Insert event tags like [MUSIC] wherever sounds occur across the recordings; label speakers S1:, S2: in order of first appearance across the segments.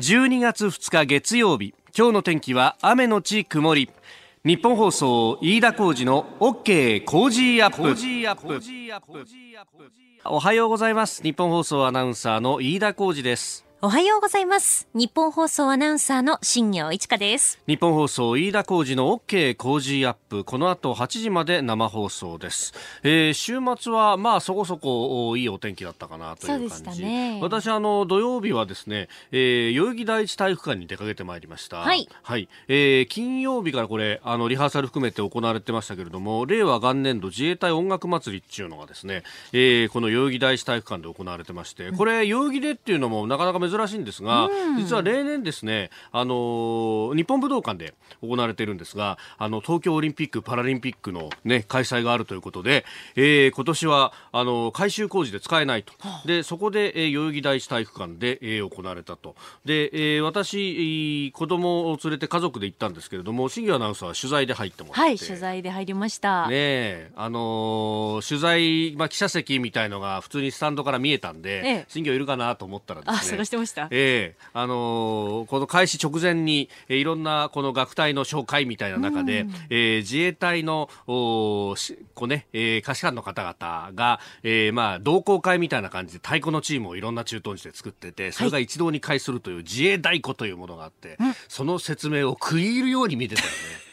S1: 12月2日月曜日今日の天気は雨のち曇り。日本放送飯田浩二の OK コージーアップ。おはようございます。ニッポン放送アナウンサーの飯田浩司です
S2: おはようございます。ニッポン放送アナウンサーの新行市佳です。
S1: ニッポン放送飯田浩司の OK Cozy up。この後8時まで生放送です、えー週末はまあそこそこおいいお天気だったかなという感じ。
S2: ね。
S1: 私あの土曜日はですね、えー代々木第一体育館に出かけてまいりました。
S2: はい、
S1: えー金曜日からこれあのリハーサル含めて行われてましたけれども令和元年度自衛隊音楽祭りっていうのがですね、えーこの代々木第一体育館で行われてましてこれ代々木でっていうのもなかなか珍しいんですが、実は例年ですねあのー日本武道館で行われているんですがあの東京オリンピック・パラリンピックの、ね、開催があるということで、えー今年はあの改修工事で使えないと。でそこで、えー代々木第一体育館で、えー行われたと。で、えー私えー子供を連れて家族で行ったんですけれども新業アナウンサーは取材で入ってもらって。
S2: はい、取材で入りました。
S1: ねえ、あのー取材、まあ、記者席みたいのが普通にスタンドから見えたんで、
S2: ええ。
S1: 新業いるかなと思ったらですね。
S2: ました。
S1: ええあのーこの開始直前に、えーいろんなこの学隊の紹介みたいな中で、えー自衛隊の、おこうね、えー、下士官の方々が、えーまあ、同好会みたいな感じで太鼓のチームをいろんな駐屯地で作ってて、それが一堂に会するという自衛太鼓というものがあって、その説明を食い入るように見てたよね。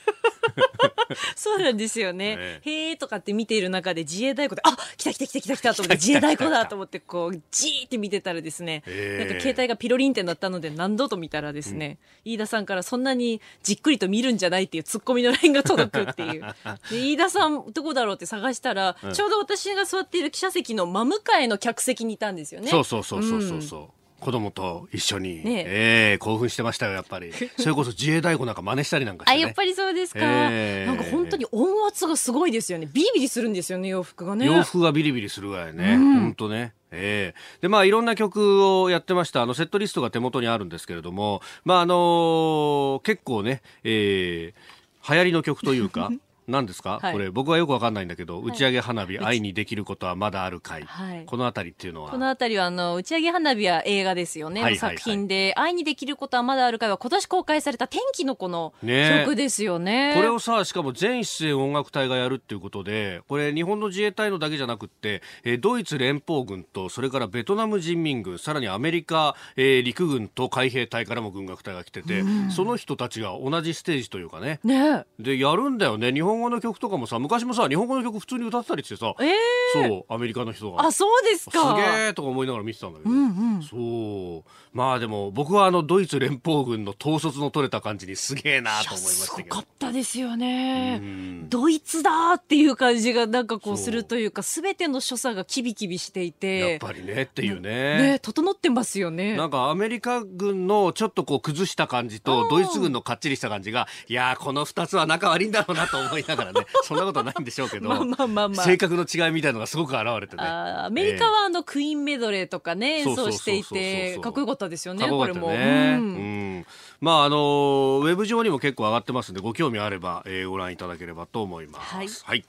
S1: [LAUGHS]
S2: そうなんですよね。
S1: え
S2: へーとかって見ている中で自衛隊鼓で、あ、来た来た来た来た来たと思って、自衛隊鼓だと思って、こう、じーって見てたらですね、
S1: ええ
S2: なんか携帯がピロリンってなったので何度と見たらですね、飯田さんからそんなにじっくりと見るんじゃないっていうツッコミのラインが届くっていう。[LAUGHS] で飯田さんどこだろうって探したら、ちょうど私が座っている記者席の真向かいの客席にいたんですよね。
S1: そうそうそうそうそうそう。子供と一緒に、
S2: ね
S1: ええ興奮してましたよ、やっぱり。[LAUGHS] それこそ自衛太鼓なんか真似したりなんかして、
S2: あ、
S1: ね。
S2: やっぱりそうですか。
S1: ええ
S2: なんか本当に音圧がすごいですよね。ビリビリするんですよね、洋服がね。
S1: 洋服がビリビリするぐらいね。本当ね。ええで、まあ、いろんな曲をやってました。あの、セットリストが手元にあるんですけれども、まあ、あの結構ね、えー流行りの曲というか、[LAUGHS] 何ですか、
S2: はい。
S1: これ僕はよくわかんないんだけど、打ち上げ花火、愛にできることはまだあるかい、
S2: はい。
S1: このあたりっていうのは？
S2: このあたりは、あの、打ち上げ花火は映画ですよね。
S1: はいはいはい。
S2: 作品で、愛にできることはまだあるかいは今年公開された天気の子の曲ですよね。
S1: これをさ、しかも全出演音楽隊がやるっていうことで、これ日本の自衛隊のだけじゃなくって、えードイツ連邦軍と、それからベトナム人民軍、さらにアメリカ、えー陸軍と海兵隊からも軍楽隊が来てて、その人たちが同じステージというかね、
S2: ね
S1: で、やるんだよね。日本語の曲とかもさ、昔もさ、日本語の曲普通に歌ってたりしてさ、
S2: え。ええ
S1: そう、アメリカの人が。
S2: あ、そうです
S1: す
S2: か。
S1: げーとか思いながら見てたんだけど、
S2: うんうん。
S1: そう。まあでも、僕はあの、ドイツ連邦軍の統率の取れた感じにすげえなと思いま
S2: す
S1: したけど
S2: ごか。ったですよね
S1: うん。
S2: ドイツだーっていう感じがなんかこうするというか、すべての所作がキビキビしてい
S1: や
S2: て。
S1: っぱりねっていう
S2: ね、整ってますよね。
S1: なんかアメリカ軍のちょっとこう崩した感じとドイツ軍のかっちりした感じが、いやーこの二つは仲悪いんだろうなと思いながらね、[LAUGHS] そんなことはないんでしょうけど、
S2: まあまあまあまあ
S1: 性格の違いみたいのがすごく現れてね。
S2: アメリカはあのクイーンメドレーとかね、演奏してい
S1: そうそうそうそうそう
S2: てかっこよかったですよね
S1: かっこ
S2: これも。う
S1: うんん。まああのーウェブ上にも結構上がってますんで、ご興味あれば、えーご覧いただければと思います。
S2: はい
S1: はい。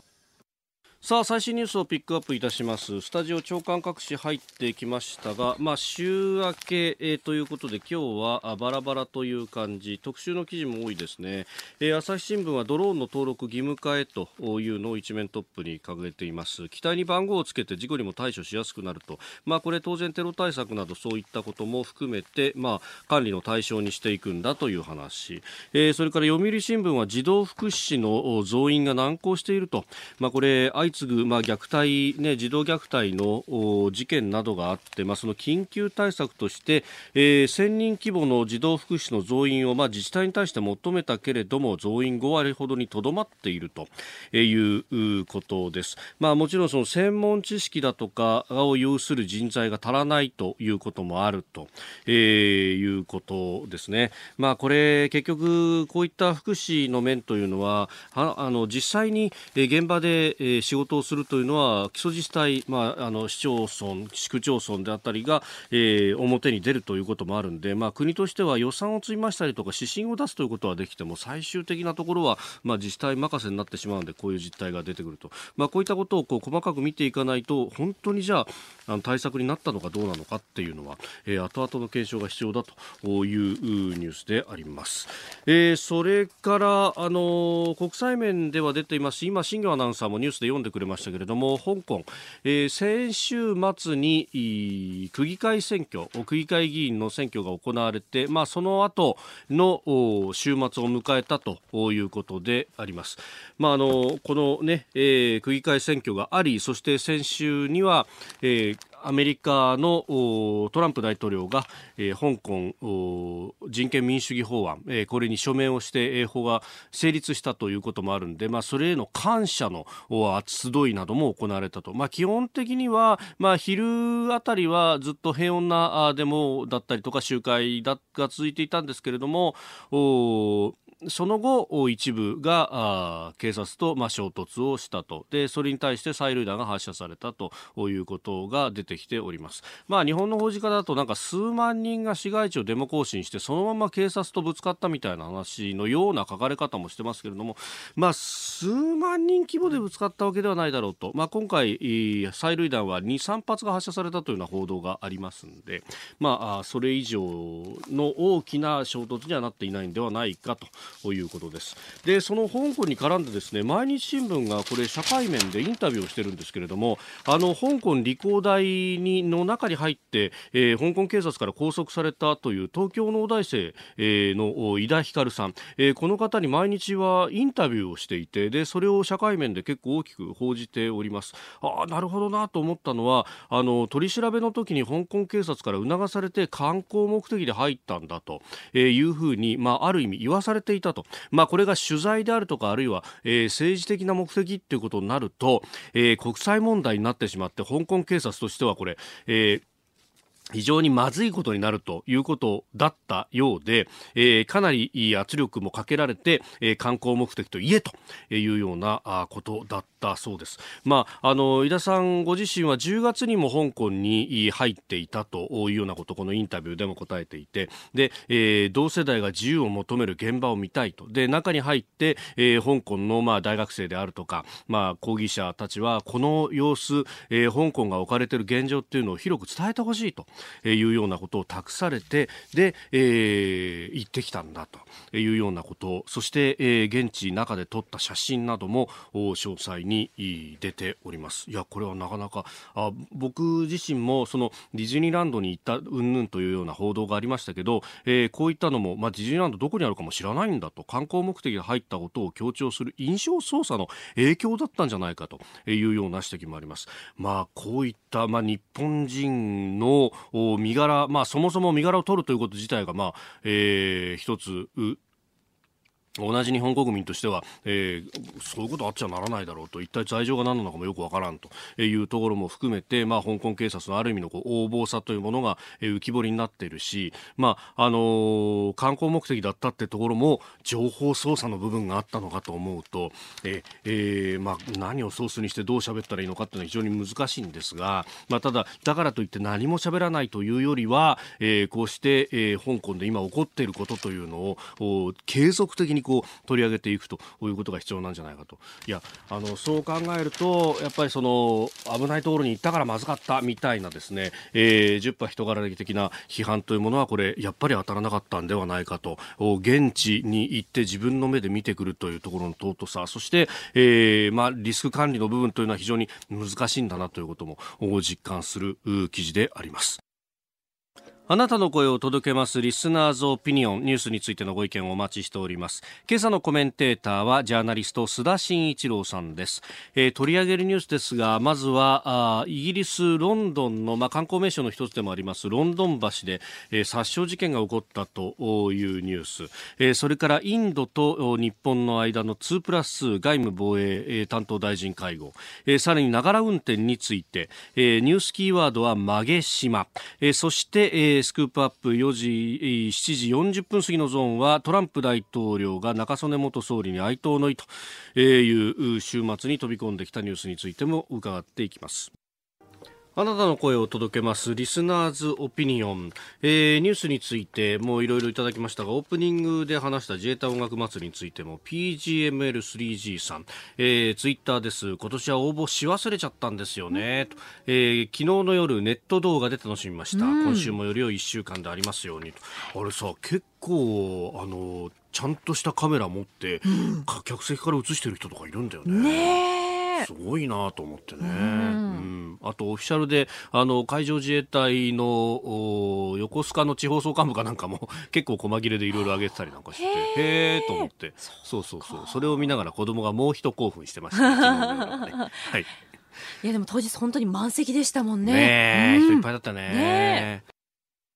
S1: さあ最新ニュースをピックアップいたします。スタジオ長官各紙入ってきましたが、まあ、週明け、えーということで今日はあバラバラという感じ。特集の記事も多いですね、えー朝日新聞はドローンの登録義務化へというのを一面トップに掲げています。機体に番号をつけて事故にも対処しやすくなると、まあ、これ当然テロ対策などそういったことも含めて、まあ、管理の対象にしていくんだという話、えーそれから読売新聞は児童福祉士の増員が難航していると、まあ、これ相次ぐ、まあ、虐待、ね、児童虐待の事件などがあって、まあ、その緊急対策として、えー1000人規模の児童福祉の増員を、まあ、自治体に対して求めたけれども増員5割ほどにとどまっているということです。まあ、もちろんその専門知識だとかを有する人材が足らないということもあると、えーいうことですね。まあ、これ結局こういった福祉の面というのははあの実際に現場で仕事をするというのは基礎自治体、まあ、あの市町村、市区町村であったりが、えー、表に出るということもあるんで、まあ、国としては予算を積みましたりとか指針を出すということはできても最終的なところは、まあ、自治体任せになってしまうのでこういう実態が出てくると、まあ、こういったことをこう細かく見ていかないと本当にじゃああの対策になったのかどうなのかっていうのは、えー、後々の検証が必要だというニュースであります。えー、それから、あの国際面では出ています今、新業アナウンサーもニュースで読んでくれましたけれども香港、えー、先週末に区議会選挙区議会議員の選挙が行われて、まあ、その後の週末を迎えたということであります。まあ、あのこのね、えー、区議会選挙がありそして先週には、えー、アメリカのトランプ大統領が、えー、香港人権民主主義法案、えー、これに署名をして、えー、法が成立したということもあるんで、まあ、それへの感謝の集いなども行われたと、まあ、基本的には、まあ、昼あたりはずっと平穏なデモだったりとか集会が続いていたんですけれどもその後、一部が警察と、まあ、衝突をしたと。でそれに対して催涙弾が発射されたということが出てきております、まあ、日本の報じ方だとなんか数万人が市街地をデモ行進してそのまま警察とぶつかったみたいな話のような書かれ方もしてますけれども、まあ、数万人規模でぶつかったわけではないだろうと、まあ、今回、催涙弾は2、3発が発射されたというような報道がありますので、まあ、それ以上の大きな衝突にはなっていないのではないかと。ということです。でその香港に絡んでですね毎日新聞がこれ社会面でインタビューをしてるんですけれどもあの香港理工大にの中に入って、えー、香港警察から拘束されたという東京の大生、えー、の井田光さん、えー、この方に毎日はインタビューをしていてでそれを社会面で結構大きく報じております。ああなるほどなと思ったのはあの取り調べの時に香港警察から促されて観光目的で入ったんだとえいうふうに、まあ、ある意味言わされていたと、まあ、これが取材であるとかあるいは、えー、政治的な目的ということになると、えー、国際問題になってしまって香港警察としてはこれ、えー非常にまずいことになるということだったようで、えー、かなり圧力もかけられて、えー、観光目的と言えというようなことだったそうです。まあ、あの、井田さんご自身は10月にも香港に入っていたというようなこと、このインタビューでも答えていて、で、えー、同世代が自由を求める現場を見たいと。で、中に入って、えー、香港の、まあ、大学生であるとか、まあ、抗議者たちは、この様子、えー、香港が置かれている現状っていうのを広く伝えてほしいと。いうようなことを託されてで、えー、行ってきたんだというようなことそして、えー、現地中で撮った写真なども詳細に出ておりますいやこれはなかなかあ僕自身もそのディズニーランドに行った云々というような報道がありましたけど、えー、こういったのも、まあ、ディズニーランドどこにあるかも知らないんだと観光目的で入ったことを強調する印象操作の影響だったんじゃないかというような指摘もあります。まあ、こういった、まあ、日本人の身柄、まあ、そもそも身柄を取るということ自体が、まあえー、一つ同じ日本国民としては、えー、そういうことあっちゃならないだろうと一体罪状が何なのかもよくわからんというところも含めて、まあ、香港警察のある意味のこう横暴さというものが、浮き彫りになっているし、まああのー、観光目的だったってところも情報操作の部分があったのかと思うと、ええーまあ、何をソースにしてどう喋ったらいいのかっていうのは非常に難しいんですが、まあ、ただ、だからといって何も喋らないというよりは、えー、こうして、えー、香港で今起こっていることというのを継続的にこう取り上げていくということが必要なんじゃないかと。いやあのそう考えるとやっぱりその危ないところに行ったからまずかったみたいなですね、えー、10波人柄的な批判というものはこれやっぱり当たらなかったんではないかと。現地に行って自分の目で見てくるというところの尊さ。そして、えーまあ、リスク管理の部分というのは非常に難しいんだなということも実感する記事であります。あなたの声を届けますリスナーズオピニオンニュースについてのご意見をお待ちしております。今朝のコメンテーターはジャーナリスト須田慎一郎さんです、えー、取り上げるニュースですがまずはあイギリスロンドンの、まあ、観光名所の一つでもありますロンドン橋で、えー、殺傷事件が起こったというニュース、えー、それからインドと日本の間の2プラス2外務防衛え担当大臣会合、えー、さらにながら運転について、えー、ニュースキーワードは曲げ島、えー、そして、えーー、スクープアップ4時、7時40分過ぎのゾーンはトランプ大統領が中曽根元総理に哀悼の意という週末に飛び込んできたニュースについても伺っていきます。あなたの声を届けますリスナーズオピニオン、えー、ニュースについてもいろいろいただきましたがオープニングで話した自衛隊音楽祭りについても PGML3G さん、えー、ツイッターです。今年は応募し忘れちゃったんですよね、と。えー、昨日の夜ネット動画で楽しみました、今週もより良い1週間でありますように。と。あれさ結構あのちゃんとしたカメラ持って、うん、客席から映してる人とかいるんだよね。
S2: ね
S1: すごいなと思ってね、うん、あとオフィシャルであの海上自衛隊の横須賀の地方総監部かなんかも [LAUGHS] 結構細切れでいろいろ上げてたりなんかしてへえと思って。そうそうそう。それを見ながら子供がもう一興奮してましたねね、はい。
S2: いやでも当日本当に満席でしたもんね。
S1: ね、うん、人いっぱいだったね。ね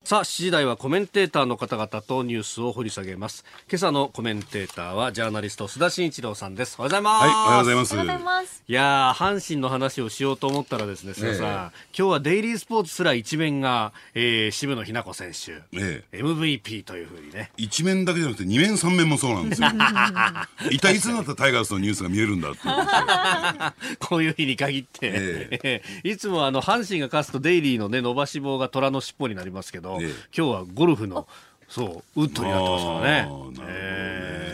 S1: さあ、7時台はコメンテーターの方々とニュースを掘り下げます。今朝のコメンテーターはジャーナリスト須田慎一郎さんです。おはようございます。はい、お
S3: はようございます。
S1: いや阪神の話をしようと思ったらですね、須田さん、え今日はデイリースポーツすら一面が、えー、渋野日向子選手、ええ、MVP というふうにね。
S3: 一面だけじゃなくて二面三面もそうなんですよ。[LAUGHS] 一体いつになったらタイガースのニュースが見えるんだって [LAUGHS]
S1: こういう日に限って、ええ、[LAUGHS] いつもあの阪神が勝つとデイリーのね伸ばし棒が虎の尻尾になりますけど、今日はゴルフのそうウッドになってますからね。なるほど
S3: ね。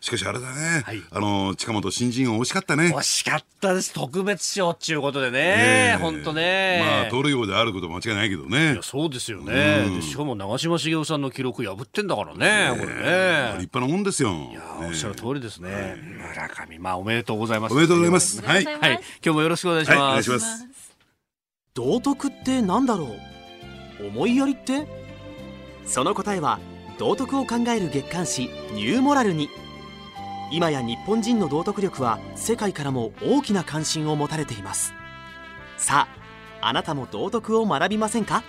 S3: しかしあれだね、はい、あの近本新人王惜しかったね。
S1: 惜しかったです。特別賞っていうことでね。本当ね。
S3: まあ盗塁王であること間違いないけどね。
S1: いやそうですよね、うん、しかも長嶋茂雄さんの記録破ってんだからねこれね。
S3: 立派なもんですよ。い
S1: や、おっしゃる通りですね、村上まあおめでとうございます。
S3: おめでとうございます。
S1: はい、はい、今日もよろしくお願いします、はい、お願いします。
S4: 道徳ってなんだろう？思いやりって？その答えは道徳を考える月刊誌ニューモラルに。今や日本人の道徳力は世界からも大きな関心を持たれています。さああなたも道徳を学びませんか？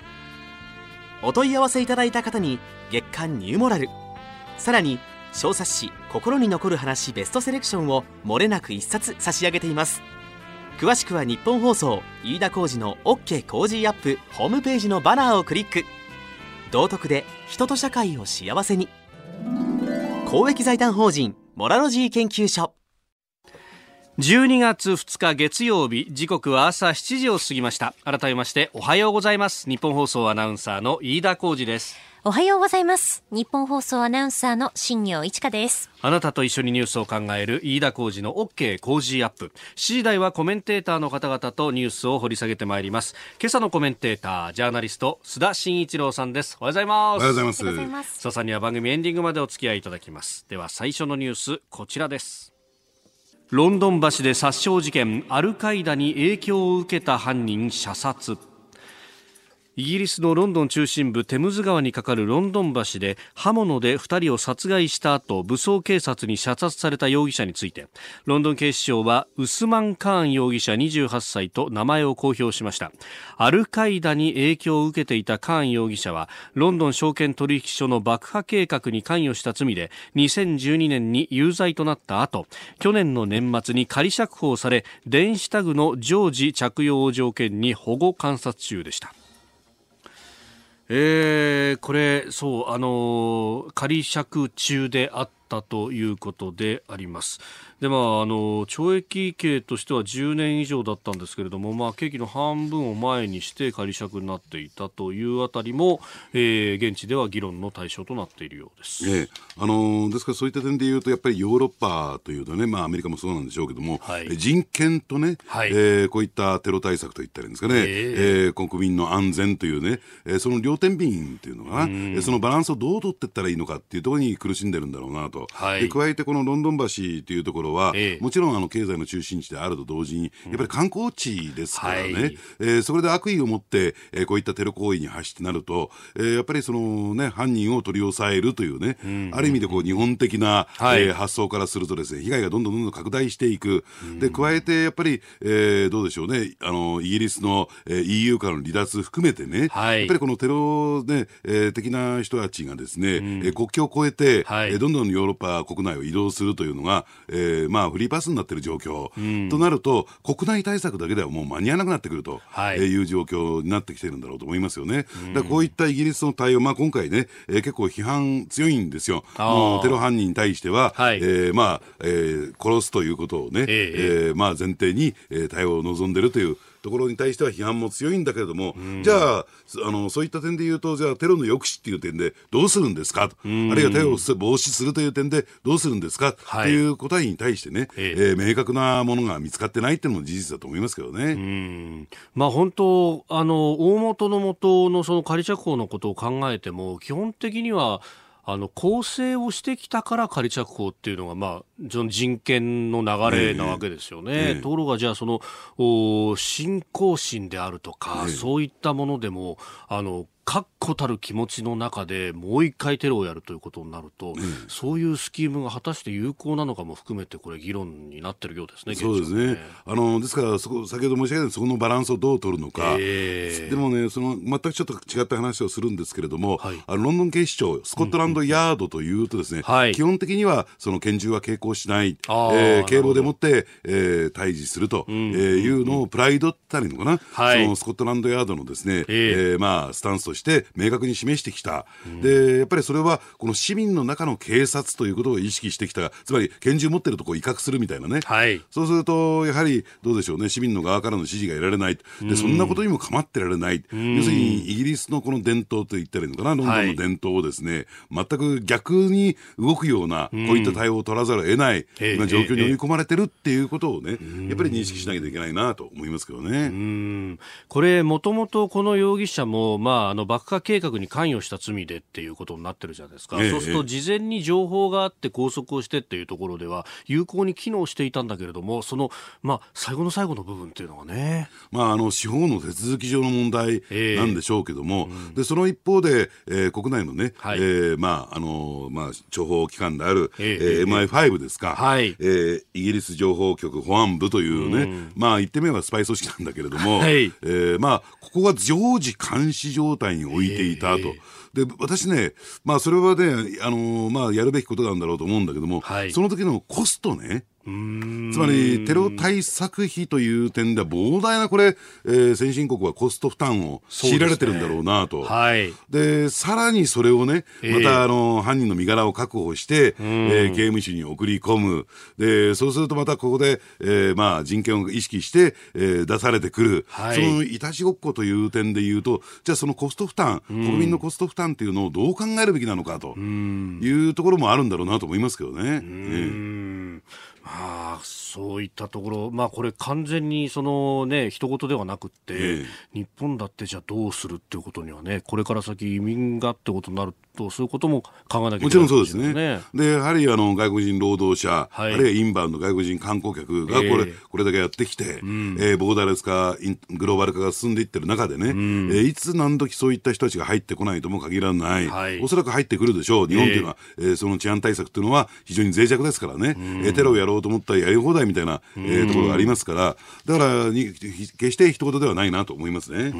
S4: お問い合わせいただいた方に月刊ニューモラルさらに小冊子「心に残る話ベストセレクション」をもれなく一冊差し上げています。詳しくは日本放送飯田浩司の OK コージーアップホームページのバナーをクリック。道徳で人と社会を幸せに。公益財団法人モラロジー研究所。
S1: 12月2日月曜日時刻は朝7時を過ぎました。改めましておはようございます。日本放送アナウンサーの飯田浩二です。
S5: おはようございます。日本放送アナウンサーの新業一華です。
S1: あなたと一緒にニュースを考える飯田浩二の OK 工事アップ。7時台はコメンテーターの方々とニュースを掘り下げてまいります。今朝のコメンテータージャーナリスト須田慎一郎さんです。おはようございます。お
S3: はようございます。
S1: 須田さんには番組エンディングまでお付き合いいただきます。では最初のニュースこちらです。ロンドン橋で殺傷事件。アルカイダに影響を受けた犯人射殺イギリスのロンドン中心部テムズ川に架かるロンドン橋で刃物で2人を殺害した後武装警察に射殺された容疑者についてロンドン警視庁はウスマン・カーン容疑者28歳と名前を公表しました。アルカイダに影響を受けていたカーン容疑者はロンドン証券取引所の爆破計画に関与した罪で2012年に有罪となった後去年の年末に仮釈放され電子タグの常時着用を条件に保護観察中でした。えー、これ、そう、あの仮釈中であったということであります。でまあ、あの懲役刑としては10年以上だったんですけれども、まあ、刑期の半分を前にして仮釈になっていたというあたりも、えー、現地では議論の対象となっているようです、
S3: ええ、あのですからそういった点でいうとやっぱりヨーロッパというとね、まあ、アメリカもそうなんでしょうけども、はい、人権とね、はい、えー、こういったテロ対策といったらいいんですかね、えー、えー、国民の安全というね、えー、その両天秤というのが、な、そのバランスをどう取っていったらいいのかっていうところに苦しんでるんだろうなと、はい、で加えてこのロンドン橋というところは、ええ、もちろんあの経済の中心地であると同時に、やっぱり観光地ですからね、はい、えー、それで悪意を持って、えー、こういったテロ行為に走ってなると、えー、やっぱりその、ね、犯人を取り押さえるというね、うん、ある意味でこう日本的な、はい、えー、発想からするとですね、被害がどんどんどんどん拡大していく。で、加えてやっぱり、えー、どうでしょうね、あの、イギリスの、えー、EU からの離脱含めてね、はい、やっぱりこのテロ、ね、えー、的な人たちがですね、うん、えー、国境を越えて、はい、えー、どんどんヨーーロッパ国内を移動するというのが、えー、まあフリーパスになっている状況、うん、となると、国内対策だけではもう間に合わなくなってくると、はい、いう状況になってきてるんだろうと思いますよね。うん、だこういったイギリスの対応、まあ、今回ね、えー、結構批判強いんですよ。もうテロ犯人に対しては、はい、えー、まあ、えー、殺すということをね、えー、えー、まあ前提に、えー、対応を望んでるというところに対しては批判も強いんだけれども、じゃああの、そういった点で言うと、じゃあテロの抑止っていう点でどうするんですか？と、あるいはテロを防止するという点でどうするんですか？と、はい、いう答えに対してね、ええ。ー、明確なものが見つかってないっていうのも事実だと思いますけどね。
S1: まあ、本当あの、大元の元のその仮着法のことを考えても、基本的には、あの構成をしてきたから仮着法っていうのが、まあ、人権の流れなわけですよね。えーえー、ところがじゃあその信仰心であるとか、えー、そういったものでもあの確固たる気持ちの中でもう一回テロをやるということになると、うん、そういうスキームが果たして有効なのかも含めてこれ議論になってるようですね。
S3: そうですね。あのですからそこ先ほど申し上げたそこのバランスをどう取るのか。えー、でもねその全くちょっと違った話をするんですけれども、はい、あのロンドン警視庁スコットランドヤードというとですね、うんうん、基本的にはその拳銃は携行しない、えー、警棒でもって、えー、対峙すると、いうのをプライドったりのかな、はい、そのスコットランドヤードのですね、えー、えー、まあスタンスとして明確に示してきた、うん、でやっぱりそれはこの市民の中の警察ということを意識してきた。つまり拳銃持ってるとこを威嚇するみたいなね、はい、そうするとやはりどうでしょうね。市民の側からの支持が得られない。でそんなことにも構ってられない、要するにイギリスのこの伝統と言ったらいいのかな。ロンドンの伝統をですね、はい、全く逆に動くようなこういった対応を取らざるを得ない、今状況に追い込まれてるっていうことをねやっぱり認識しなきゃいけないなと思いますけどね。
S1: これもともとこの容疑者も、まあ、あの爆破計画に関与した罪でっていうことになってるじゃないですか、ええ、そうすると事前に情報があって拘束をしてっていうところでは有効に機能していたんだけれどもその、まあ、最後の最後の部分っていうのがね、
S3: まあ、あの司法の手続き上の問題なんでしょうけども、えうん、でその一方で、えー、国内のね、はい、えー、まああのまあ、情報機関である、ええー、MI5 ですか、はい、えー、イギリス情報局保安部というね、うん、まあ言ってみればスパイ組織なんだけれども、はい、えー、まあ、ここは常時監視状態に置いていたと。えーで、私ね、まあそれはね、あのー、まあやるべきことなんだろうと思うんだけども、はい、その時のコストね、つまりテロ対策費という点では膨大なこれ、えー、先進国はコスト負担を強いられてるんだろうなと。で、ねはい、さらにそれをね、またあの犯人の身柄を確保して、えー、刑務所に送り込む。で、そうするとまたここで、えー、まあ人権を意識して、えー、出されてくる。はい、そのいたちごっこという点で言うと、じゃあそのコスト負担、国民のコスト負担っていうのをどう考えるべきなのかというところもあるんだろうなと思いますけどね。え
S1: ああそういったところ、まあ、これ完全にその、ね、一言ではなくて、えー、日本だってじゃあどうするっていうことにはねこれから先移民がってことになるとそういうことも考えなきゃいけない、
S3: もちろんそうですね。でやはりあの外国人労働者、はい、あるいはインバウンド外国人観光客がこれえー、これだけやってきて、うん、えー、ボーダーレス化グローバル化が進んでいってる中でね、うん、えー、いつ何時そういった人たちが入ってこないとも限らない、はい、おそらく入ってくるでしょう。日本というのは、えー、えー、その治安対策というのは非常に脆弱ですからね、うん、えー、テロをやろうと思ったらやり放題みたいな、えー、ところがありますからだからに決して一言ではないなと思いますね。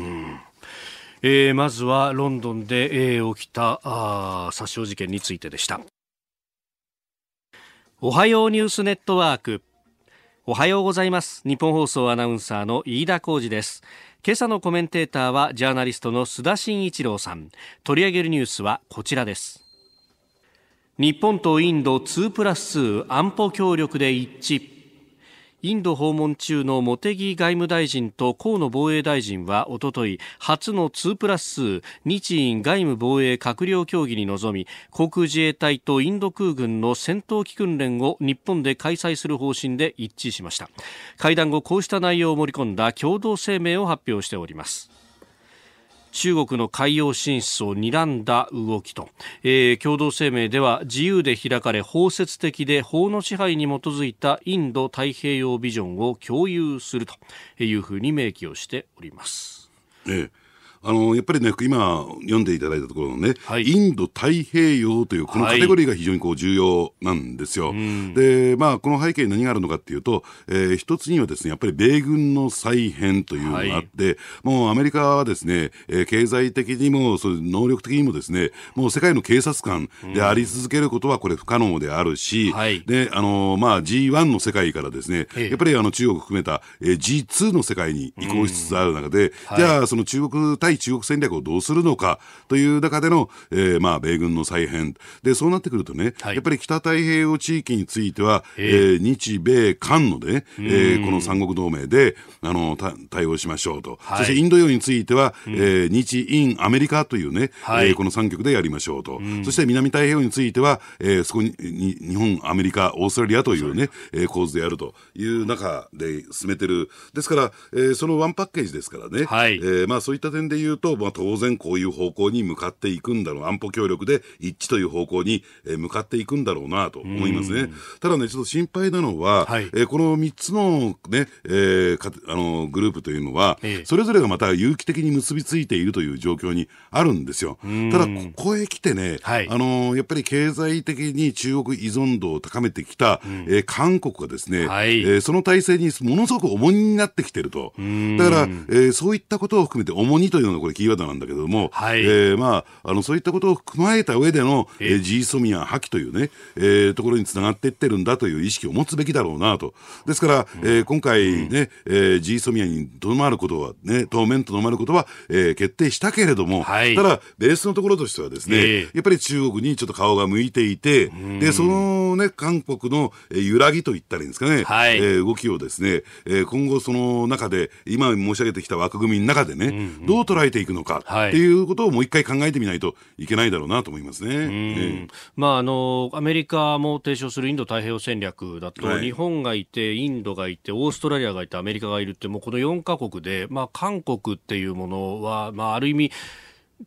S1: えー、まずはロンドンで、えー、起きたあ殺傷事件についてでした。おはようニュースネットワーク。おはようございます。日本放送アナウンサーの飯田浩二です。今朝のコメンテーターはジャーナリストの須田慎一郎さん。取り上げるニュースはこちらです。日本とインド2プラス2安保協力で一致。インド訪問中の茂木外務大臣と河野防衛大臣はおととい初の2プラス2日印外務防衛閣僚協議に臨み航空自衛隊とインド空軍の戦闘機訓練を日本で開催する方針で一致しました。会談後こうした内容を盛り込んだ共同声明を発表しております。中国の海洋進出を睨んだ動きと、えー、共同声明では自由で開かれ包摂的で法の支配に基づいたインド太平洋ビジョンを共有するというふうに明記をしております。
S3: ええあのやっぱりね、今読んでいただいたところのね、
S1: はい。
S3: インド太平洋というこのカテゴリーが非常にこう重要なんですよ。で、まあ、この背景に何があるのかっていうと、えー一つにはですね、やっぱり米軍の再編というのがあって、もうアメリカはですね、えー経済的にも、そういう能力的にもですね、もう世界の警察官であり続けることはこれ不可能であるし、
S1: はい。
S3: で、あのまあ、G1 の世界からですね、
S1: ええ。
S3: やっぱりあの中国含めた、えー G2 の世界に移行しつつある中で、
S1: はい。
S3: じゃあその中国対中国戦略をどうするのかという中での、えーまあ、米軍の再編。で、そうなってくるとね、
S1: はい
S3: やっぱり北太平洋地域については、
S1: え
S3: えー日米韓のね、えーこの三国同盟で、あの、た対応しましょうと。
S1: はい
S3: そしてインド洋については、えー日印アメリカというね、
S1: はい
S3: えーこの3局でやりましょうと。そして南太平洋については、えーそこにに日本、アメリカ、オーストラリアというね、えー構図でやるという中で進めてる。ですから、えーそのワンパッケージですからね。
S1: はい
S3: えーまあそういった点で言うと、まあ当然こういう方向に向かっていくんだろう。安保協力で一致という方向に、えー向かっていくんだろうなと思いますね。ただね、ちょっと心配なのは、
S1: はい
S3: えーこの3つのね、えーかあのグループというのは、
S1: ええ
S3: それぞれがまた有機的に結びついているという状況にあるんですよ。ただ、ここへ来てね、
S1: はい
S3: あのやっぱり経済的に中国依存度を高めてきた、えー韓国がですね、
S1: はい
S3: えーその体制にものすごく重荷になってきてると。だから、えーそういったことを含めて重荷というのがこれキーワードなんだけども、
S1: はい。
S3: えーまあ、あの、そういったことを踏まえた上での、
S1: え
S3: え。ー、ジーソミア破棄というね、えーところにつながっていってるんだという意識を持つべきだろうなと。ですから、えー今回ね、えー、ジーソミアにとどまることはね、当面とどまることは、えー決定したけれども、
S1: はい。
S3: ただ、ベースのところとしてはですね、
S1: ええ。
S3: やっぱり中国にちょっと顔が向いていて、で、そのね、韓国の、えー揺らぎといったらいいんですかね、
S1: はい。
S3: えー動きをですね、えー今後その中で、今申し上げてきた枠組みの中でね、どう捉えていくのか
S1: はい。
S3: っていうことをもう一回考えてみないといけないだろうなと思いますね。ええ。
S1: まあ、あのアメリカも提唱するインド太平洋戦略だと、
S3: はい。
S1: 日本がいて、インドがいて、オーストラリアがいて、アメリカがいるって、もうこの4カ国で、まあ、韓国っていうものは、まあ、ある意味、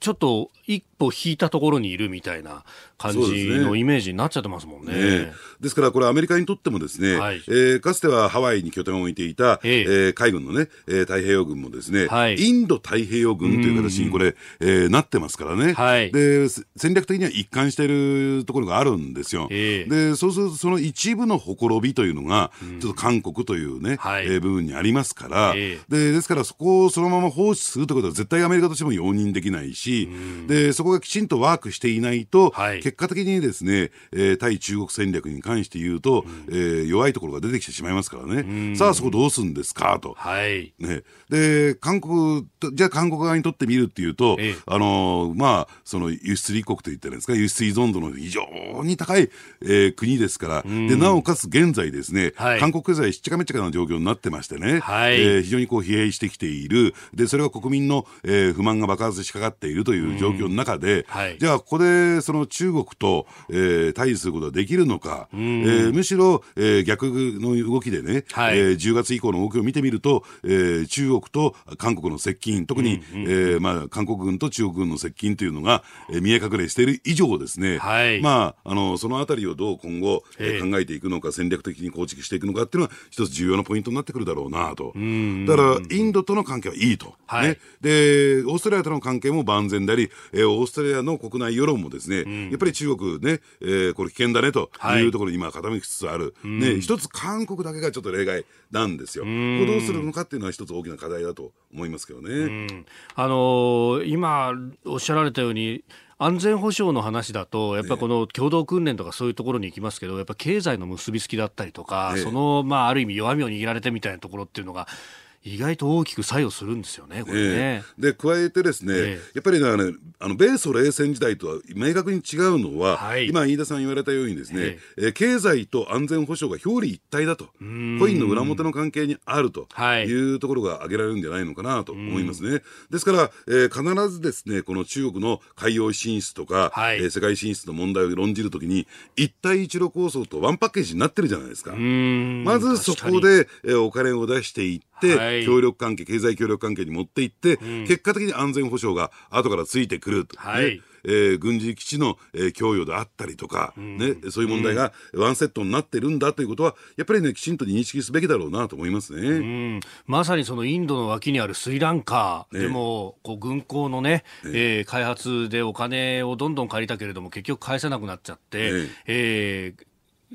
S1: ちょっと一歩引いたところにいるみたいな感じのイメージになっちゃってますもんね。
S3: ねえ。ですから、これ、アメリカにとってもですね、
S1: はい。
S3: えーかつてはハワイに拠点を置いていた、
S1: え
S3: え。
S1: え
S3: ー海軍のね、えー太平洋軍もですね、
S1: はい。
S3: インド太平洋軍という形にこれ、えーなってますからね、
S1: はい。
S3: で、せ戦略的には一貫しているところがあるんですよ。
S1: ええ。
S3: で、そうすると、その一部のほころびというのが、ちょっと韓国というね、
S1: はい。
S3: えー部分にありますから、
S1: え
S3: で、ですからそこをそのまま放置するということは絶対アメリカとしても容認できないし、で、そこがきちんとワークしていないと、
S1: はい
S3: 結果的にですね、えー対中国戦略に関して言うと、えー弱いところが出てきてしまいますからね。さあ、そこどうするんですかと。
S1: はい。
S3: ね、で、韓国と、じゃあ韓国側にとってみるっていうと、
S1: ええ。
S3: あのーまあ、その輸出立国と言ったんですか、輸出依存度の非常に高い、えー国ですから、で、なおかつ現在ですね、
S1: はい。
S3: 韓国経済しっちゃかめっちゃかな状況になってましてね、
S1: はい。
S3: えー非常にこう疲弊してきている、で、それは国民の、えー不満が爆発しかかっているという状況の中で、
S1: はい。
S3: じゃあここでその中国と、えー対峙することができるのか、えーむしろ、えー逆の動きでね、
S1: はい。
S3: えー10月以降の動きを見てみると、えー中国と韓国の接近、特に、えーまあ、韓国軍と中国軍の接近というのが、えー見え隠れしている以上ですね、
S1: はい。
S3: まあ、あのそのあたりをどう今後、えー
S1: ええ。
S3: 考えていくのか、戦略的に構築していくのかっていうのは、一つ重要なポイントになってくるだろうなと。だから、インドとの関係はいいと。
S1: はい。
S3: ね、で、オーストラリアとの関係も万全であり、えーオーストラリアの国内世論もですね、やっぱり中国ね、えーこれ危険だねと
S1: はい
S3: いうところに今傾きつつある。ね、一つ韓国だけがちょっと例外なんですよ。これどうするのかっていうのは一つ大きな課題だと思いますけどね。
S1: あのー今おっしゃられたように安全保障の話だと、やっぱこの共同訓練とかそういうところに行きますけど、やっぱ経済の結びつきだったりとか、
S3: ええ
S1: その、まあ、ある意味弱みを握られてみたいなところっていうのが、意外と大きく作用するんですよね、これね。
S3: ええ。で加えてですね、
S1: ええ。
S3: やっぱりねあのあの米ソ冷戦時代とは明確に違うのは、
S1: はい。
S3: 今飯田さん言われたようにですね
S1: え、
S3: え。ー経済と安全保障が表裏一体だと。コインの裏表の関係にあると。
S1: はい。
S3: いうところが挙げられるんじゃないのかなと思いますね。ですから、えー必ずですねこの中国の海洋進出とか、
S1: はい。
S3: えー世界進出の問題を論じるときに一帯一路構想とワンパッケージになってるじゃないですか。
S1: うん。
S3: まずそこで、えーお金を出していって、
S1: はい
S3: 協力関係、経済協力関係に持っていって、結果的に安全保障が後からついてくると、ね
S1: はい。
S3: えー、軍事基地の、えー、供与であったりとか、ね、そういう問題がワンセットになってるんだということは、やっぱりね、きちんと認識すべきだろうなと思いますね。
S1: まさにそのインドの脇にあるスリランカでも、こう軍港のね、えー、開発でお金をどんどん借りたけれども、結局返せなくなっちゃって、えー、えー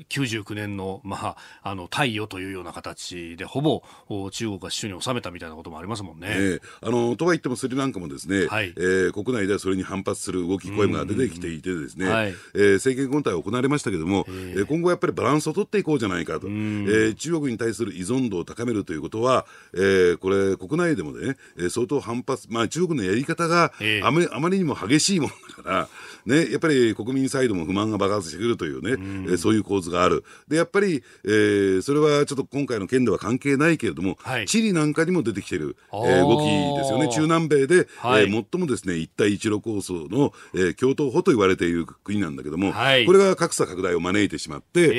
S1: 99年の,、まあ、あの貸与というような形でほぼ中国が手中に収めたみたいなこともありますもんね。え
S3: ー、あのとは言ってもスリランカもですね、はい、えー、国内ではそれに反発する動き声が出てきていてですね、はい、えー、政権交代行われましたけれども、えー、今後やっぱりバランスを取っていこうじゃないかと、えー、中国に対する依存度を高めるということは、えー、これ国内でもね、相当反発、まあ、中国のやり方があまり,、あまりにも激しいものだから、ね、やっぱり国民サイドも不満が爆発してくるというね、うえー、そういう構図がある。で、やっぱり、えー、それはちょっと今回の件では関係ないけれども、はい、チリなんかにも出てきてる、えー、動きですよね。中南米で、はい、えー、最もですね、一帯一路構想の、えー、共闘補と言われている国なんだけども、はい、これが格差拡大を招いてしまって、えー、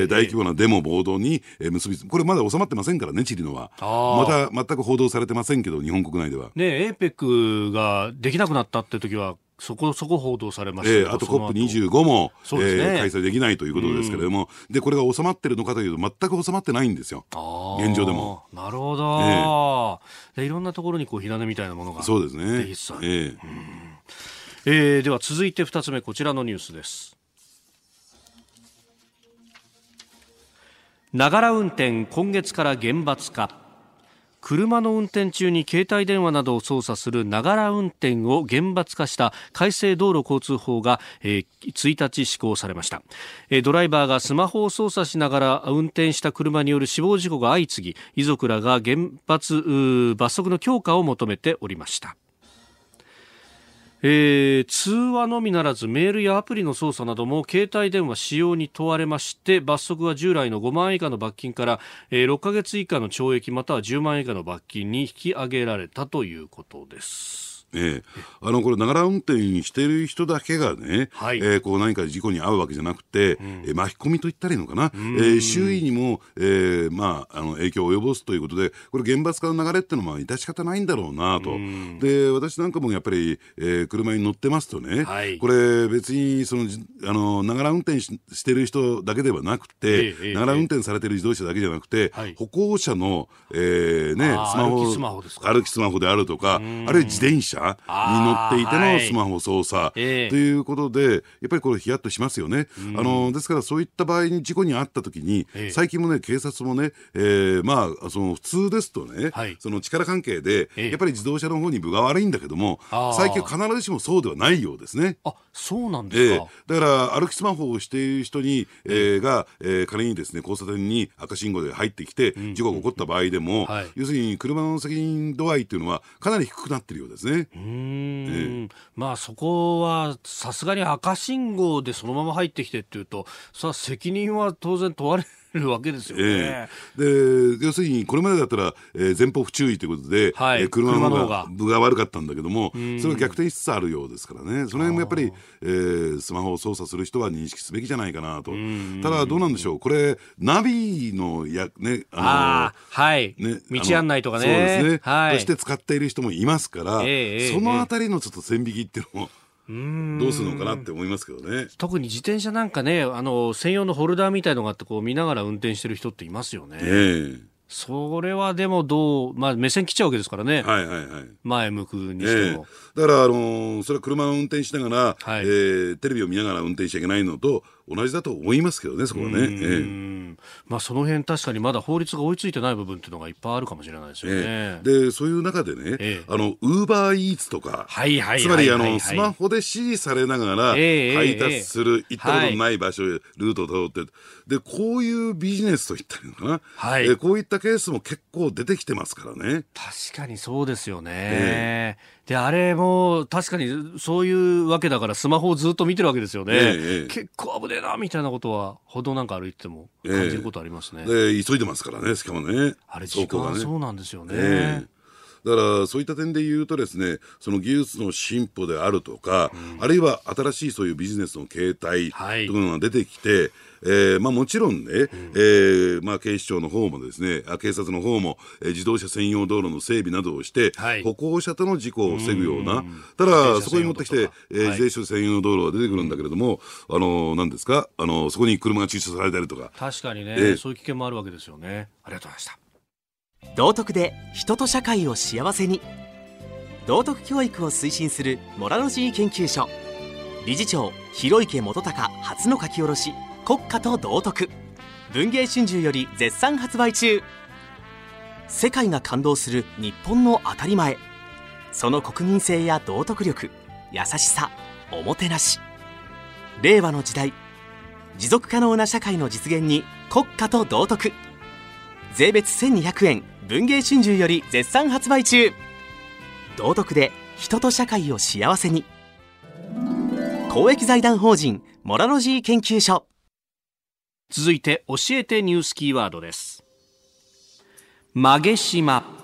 S3: えー、大規模なデモ暴動に、えー、結びつこれまだ収まってませんからね、チリのは。また全く報道されてませんけど、日本国内では。
S1: ね、エーペックができなくなったって時は、そこそこ報道されました、え
S3: ー、あと COP25 も、ね、えー、開催できないということですけれども、うん、でこれが収まってるのかというと全く収まってないんですよ。現状でも。
S1: なるほど、えー、いろんなところにこう火種みたいなものが
S3: そうですね、え
S1: ー、えー、では続いて2つ目こちらのニュースです。ながら運転今月から厳罰化車の運転中に携帯電話などを操作するながら運転を厳罰化した改正道路交通法が、えー、1日施行されました、えー、ドライバーがスマホを操作しながら運転した車による死亡事故が相次ぎ遺族らが厳罰罰則の強化を求めておりました。えー、通話のみならずメールやアプリの操作なども携帯電話使用に問われまして罰則は従来の5万円以下の罰金から、えー、6ヶ月以下の懲役または10万円以下の罰金に引き上げられたということです。
S3: ええ、あのこれ、ながら運転している人だけがね、はい、えー、こう何か事故に遭うわけじゃなくて、うん、え巻き込みと言ったらいいのかな、えー、周囲にも、えーまあ、あの影響を及ぼすということで、これ、厳罰化の流れっていうのは致し方ないんだろうなと、で私なんかもやっぱり、えー、車に乗ってますとね、はい、これ、別にそのあのながら運転ししてる人だけではなくて、ながら運転されてる自動車だけじゃなくて、はい、歩行者の、えーね、スマホ歩きスマホであるとか、あるいは自転車に乗っていてのスマホ操作、ということで、やっぱりこれ、ヒヤッとしますよね。あのですから、そういった場合に事故に遭ったときに、最近もね、警察もね、えー、まあ、その普通ですとね、はい、その力関係で、やっぱり自動車の方に分が悪いんだけども、最近必ずしもそうではないようですね。
S1: あそうなんですか、
S3: えー、だから歩きスマホをしている人に、えー、が、えー、仮にですね交差点に赤信号で入ってきて、事故が起こった場合でも、はい、要するに車の責任度合いっていうのはかなり低くなってるようですね。
S1: うん、えー、まあそこはさすがに赤信号でそのまま入ってきてっていうとさあ責任は当然問われるわけですよね、え
S3: ー、で要するにこれまでだったら、えー、前方不注意ということで、はい、えー、車の方が分が。悪かったんだけどもそれが逆転しつつあるようですからね。その辺もやっぱり、えー、スマホを操作する人は認識すべきじゃないかなと。ただどうなんでしょう？これナビのやね
S1: あのはい。ね道案内とかね。
S3: そうですね、はい、として使っている人もいますから、えー、そのあたりのちょっと線引きっていうのもどうするのかなって思いますけどね。
S1: 特に自転車なんかねあの専用のホルダーみたいのがあってこう見ながら運転してる人っていますよね。え。ーそれはでもどう、まあ、目線切っちゃうわけですからね、
S3: はいはいはい、
S1: 前向くにしても、
S3: えー、だから、あのー、それは車を運転しながら、はい、えー、テレビを見ながら運転しちゃいけないのと同じだと思いますけどね、そこはね。えー、
S1: まあ、その辺確かにまだ法律が追いついてない部分っていうのがいっぱいあるかもしれないですよね。え
S3: ー、でそういう中でね、えー、あのウーバーイーツとか、はいはい、つまりあのスマホで指示されながら配達する、行ったことのない場所へルートをたどって、でこういうビジネスといったらいいのかな、はい、えこういったケースも結構出てきてますからね。
S1: 確かにそうですよね。えー、であれも確かにそういうわけだからスマホをずっと見てるわけですよね。えー、結構危ねえなみたいなことは歩道なんか歩いてても感じることありますね。
S3: えー、急いでますからねしかもね。
S1: あれ時間そうなんですよね。
S3: だからそういった点で言うとですね、その技術の進歩であるとか、あるいは新しいそういうビジネスの形態というのが出てきて、えーまあ、もちろんね、えーまあ、警視庁の方もですねあ警察の方も、えー自動車専用道路の整備などをして、
S1: はい。
S3: 歩行者との事故を防ぐような、ただ、そこに持ってきて、えー
S1: はい。
S3: 自転車専用道路が出てくるんだけれども、あの何ですか？あの、そこに車が駐車されたりとか、
S1: 確かにね、
S3: ええ。
S1: そういう危険もあるわけですよね。ありがとうございました
S4: 道徳で人と社会を幸せに。道徳教育を推進するモラロジー研究所。理事長広池元隆初の書き下ろし。国家と道徳。文藝春秋より絶賛発売中。世界が感動する日本の当たり前。その国民性や道徳力優しさおもてなし。令和の時代持続可能な社会の実現に国家と道徳。税別1200円文藝春秋より絶賛発売中。道徳で人と社会を幸せに。公益財団法人モラロジー研究所。
S1: 続いて教えてニュースキーワードです。曲げ島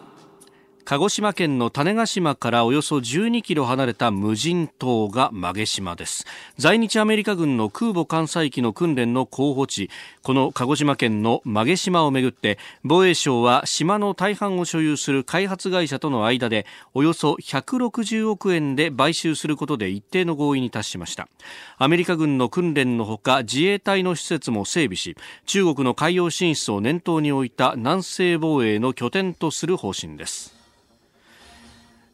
S1: 鹿児島県の種子島からおよそ12キロ離れた無人島が曲島です。在日アメリカ軍の空母艦載機の訓練の候補地この鹿児島県の曲島をめぐって防衛省は島の大半を所有する開発会社との間でおよそ160億円で買収することで一定の合意に達しました。アメリカ軍の訓練のほか自衛隊の施設も整備し中国の海洋進出を念頭に置いた南西防衛の拠点とする方針です。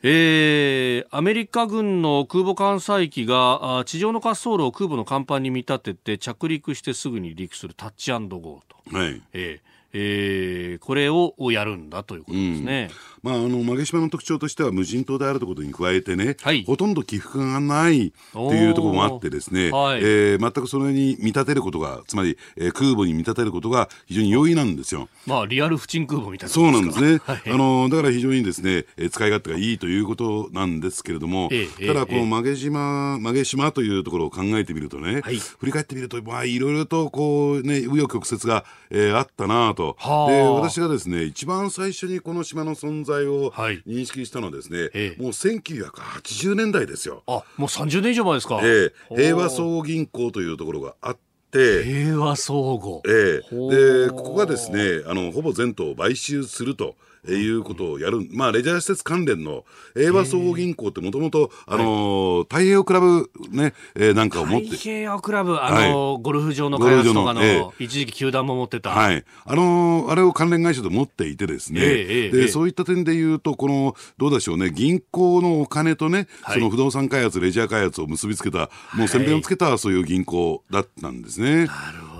S1: えーアメリカ軍の空母艦載機があ地上の滑走路を空母の甲板に見立てて着陸してすぐに離陸するタッチゴーと、
S3: はい。
S1: えーえーこれをやるんだということですね。
S3: まあ、あの曲げ島の特徴としては無人島であるということに加えてね、
S1: はい
S3: ほとんど起伏がないというところもあってですね、
S1: はい
S3: えー全くそれに見立てることがつまり、えー空母に見立てることが非常に容易なんですよ。
S1: まあリアル不沈空母みたいな
S3: そうなんですね。[LAUGHS]
S1: はい
S3: あのだから非常にですね、えー使い勝手がいいということなんですけれども、
S1: ええ
S3: ただこ
S1: ええ
S3: の曲げ島、曲げ島というところを考えてみるとね、
S1: はい
S3: 振り返ってみると、まあいろいろとこうね、紆余曲折が、えーあったなと。
S1: はあ。
S3: で、私がですね、一番最初にこの島の存在を
S1: はい。
S3: 認識したのはですね、
S1: ええ。
S3: もう1980年代ですよ。
S1: あもう30年以上前ですか。
S3: ええ。平和
S1: う
S3: 総合銀行というところがあって、
S1: 平和総合。
S3: えでここがですねあのほぼ全島を買収すると。えーいうことをやる、まあ、レジャー施設関連の平和総合銀行ってもともと、あのー太平洋クラブね、えーなんかを持って。
S1: 太、平洋クラブ、あの、ゴルフ場の開発とかの、
S3: え
S1: 一時期球団も持ってた。
S3: はい。あのーあれを関連会社で持っていてですね、
S1: えええええ
S3: で、
S1: え
S3: そういった点で言うと、この、どうでしょうね、銀行のお金とね、
S1: はい。
S3: その不動産開発、レジャー開発を結びつけた、もう先辺をつけた、そういう銀行だったんですね。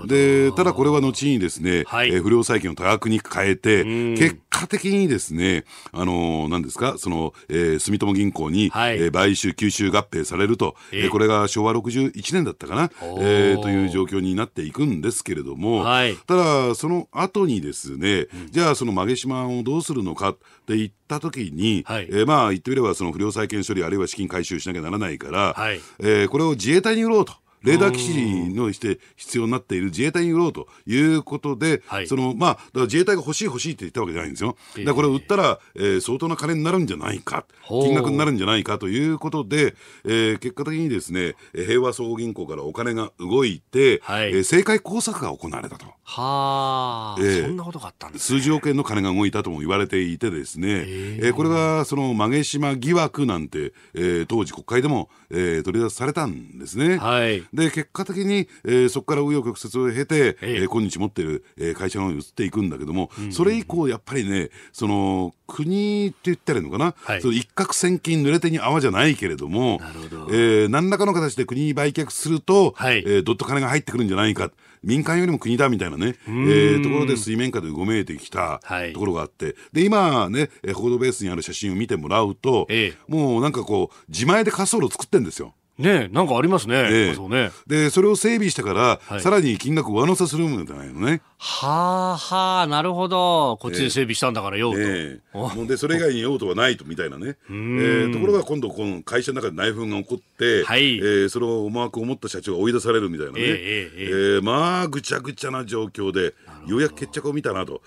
S3: で、ただこれは後にですね、
S1: はい。
S3: えー不良債権を多額に変えて、
S1: ん。
S3: 結果的にですね、あのー何ですか、その、えー住友銀行に、
S1: はい。
S3: えー買収、吸収合併されると、
S1: ええ。
S3: えーこれが昭和61年だったかな、えーという状況になっていくんですけれども、
S1: はい。
S3: ただ、その後にですね、じゃあその曲げ島をどうするのかって言った時に、
S1: はい。
S3: えーまあ言ってみればその不良債権処理あるいは資金回収しなきゃならないから、
S1: はい。
S3: えーこれを自衛隊に売ろうと。レーダー基地のして必要になっている自衛隊に売ろうということで、
S1: はい
S3: そのまあ、だから自衛隊が欲しい欲しいって言ったわけじゃないんですよ。だからこれを売ったら、えー相当な金になるんじゃないか、金額になるんじゃないかということで、えー結果的にですね、えー平和総合銀行からお金が動いて、
S1: はい
S3: えー政界工作が行われたと。
S1: はあ、
S3: ええ。
S1: そんなことがあったんです
S3: 数十億円の金が動いたとも言われていてですね、
S1: え
S3: えーこれがその曲げ島疑惑なんて、えー当時国会でも、えー取り出されたんですね。
S1: はい。
S3: で結果的に、えーそこから紆余曲折を経て、
S1: ええ。
S3: えー今日持っている、えー会社の方に移っていくんだけども、それ以降やっぱりねその国って言ったらいいのかな、
S1: はい。
S3: その一攫千金濡れ手に泡じゃないけれども
S1: なるほど。
S3: えー何らかの形で国に売却すると、
S1: はい。
S3: えーどっと金が入ってくるんじゃないか民間よりも国だみたいなね、えーところで水面下でうごめいてきた
S1: はい。
S3: ところがあって、で今ねえー報道ベースにある写真を見てもらうと、
S1: ええ。
S3: もうなんかこう自前で滑走路を作ってんですよ。
S1: ねなんかありますね。
S3: ええ。
S1: そうね。
S3: で、それを整備してから、
S1: はい。
S3: さらに金額上乗せするみたいなのね。
S1: はあはあ、なるほど。こっちで整備したんだからよ、と。
S3: えでそれ以外に用途はないとみたいなね、えーところが今度この会社の中で内紛が起こって、
S1: はい。
S3: えーそれを思惑を持った社長が追い出されるみたいなね、
S1: えええ
S3: ーまあぐちゃぐちゃな状況でようやく決着を見たなと。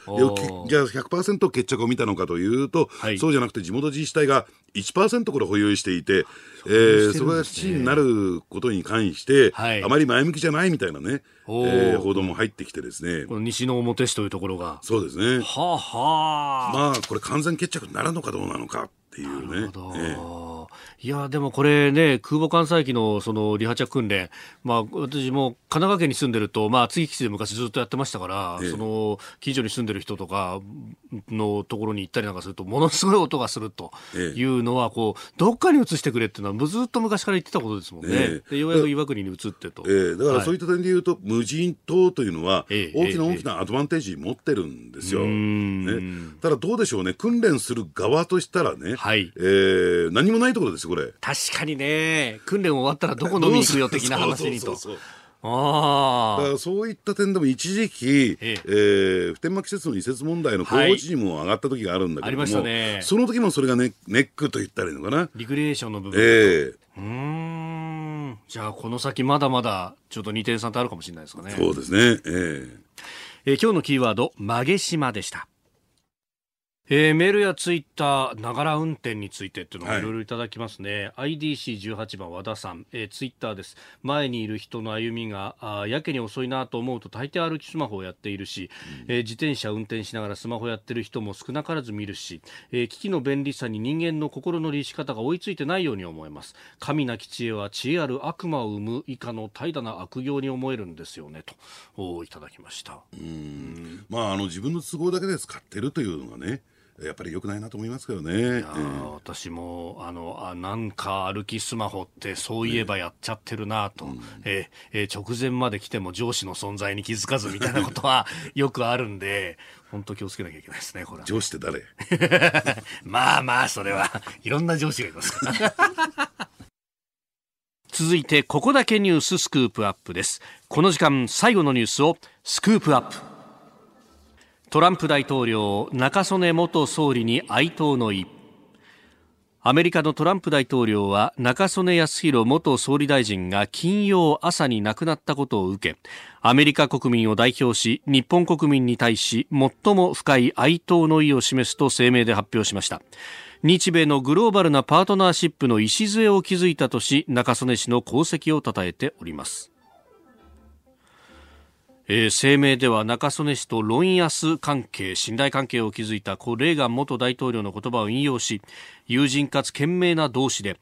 S3: じゃあ100%決着を見たのかというと、
S1: はい。
S3: そうじゃなくて地元自治体が1%これ保有していて、えーそれが地になることに関して、
S1: はい。
S3: あまり前向きじゃないみたいなね、え
S1: おー
S3: ー報道も入ってきてですね。
S1: この西の表市というところが。
S3: そうですね。
S1: はあはあ。
S3: まあこれ完全決着になるのかどうなのかっていうね。ええ
S1: いやでもこれね空母艦載機のその離発着訓練、まあ、私も神奈川県に住んでると、まあ、厚木基地で昔ずっとやってましたから、
S3: ええ。
S1: その近所に住んでる人とかのところに行ったりなんかするとものすごい音がすると
S3: ええ。
S1: いうのはこうどっかに移してくれっていうのはずっと昔から言ってたことですもんね、
S3: ええ。
S1: でようやく岩国に移ってと。
S3: えーだからそうい
S1: は
S3: った点で言うと、無人島というのは
S1: ええ。
S3: 大きな大きなアドバンテージ持ってるんですよ。ね、ただどうでしょうね、訓練する側としたらね、
S1: はい。
S3: えー何もないところですよ、これ。
S1: 確かにね。訓練終わったらどこ飲みに行くよ的な話にと。[LAUGHS] ああ。
S3: だからそういった点でも一時期、
S1: え
S3: え。ー普天間施設の移設問題の候補地にも上がった時があるんだけれど
S1: ね。
S3: その時もそれがねネックと言ったらいいのかな。
S1: リクリエーションの部分、
S3: え
S1: うーん。じゃあこの先まだまだちょっと2点3点あるかもしれないですかね。
S3: ー、そうですね。えー
S1: えー今日のキーワード曲げ島でしたえーメールやツイッターながら運転についてっていうのを
S3: はい。
S1: いろいろいただきますね、IDC18 番和田さん、えーツイッターです。前にいる人の歩みがあーやけに遅いなと思うと大抵歩きスマホをやっているし、えー自転車運転しながらスマホやってる人も少なからず見るし、えー機器の便利さに人間の心の律し方が追いついてないように思えます。神なき知恵は知恵ある悪魔を生む以下の怠惰な悪行に思えるんですよねとおいただきました。
S3: まああの自分の都合だけで使ってるというのがね、やっぱり良くないなと思いますけどね。え
S1: あ
S3: ー
S1: ー私もあのあなんか歩きスマホってそういえばやっちゃってるなと、えーえー直前まで来ても上司の存在に気づかずみたいなことは [LAUGHS] よくあるんで本当気をつけなきゃいけないですねこれは。
S3: 上司って誰？[LAUGHS]
S1: まあまあそれは。いろんな上司がいますから。[LAUGHS] 続いてここだけニューススクープアップです。この時間最後のニュースをスクープアップトランプ大統領中曽根元総理に哀悼の意。アメリカのトランプ大統領は中曽根康弘元総理大臣が金曜朝に亡くなったことを受けアメリカ国民を代表し日本国民に対し最も深い哀悼の意を示すと声明で発表しました。日米のグローバルなパートナーシップの礎を築いたとし中曽根氏の功績を称えております。えー声明では中曽根氏とロンヤス関係信頼関係を築いた故レーガン元大統領の言葉を引用し友人かつ賢明な同志で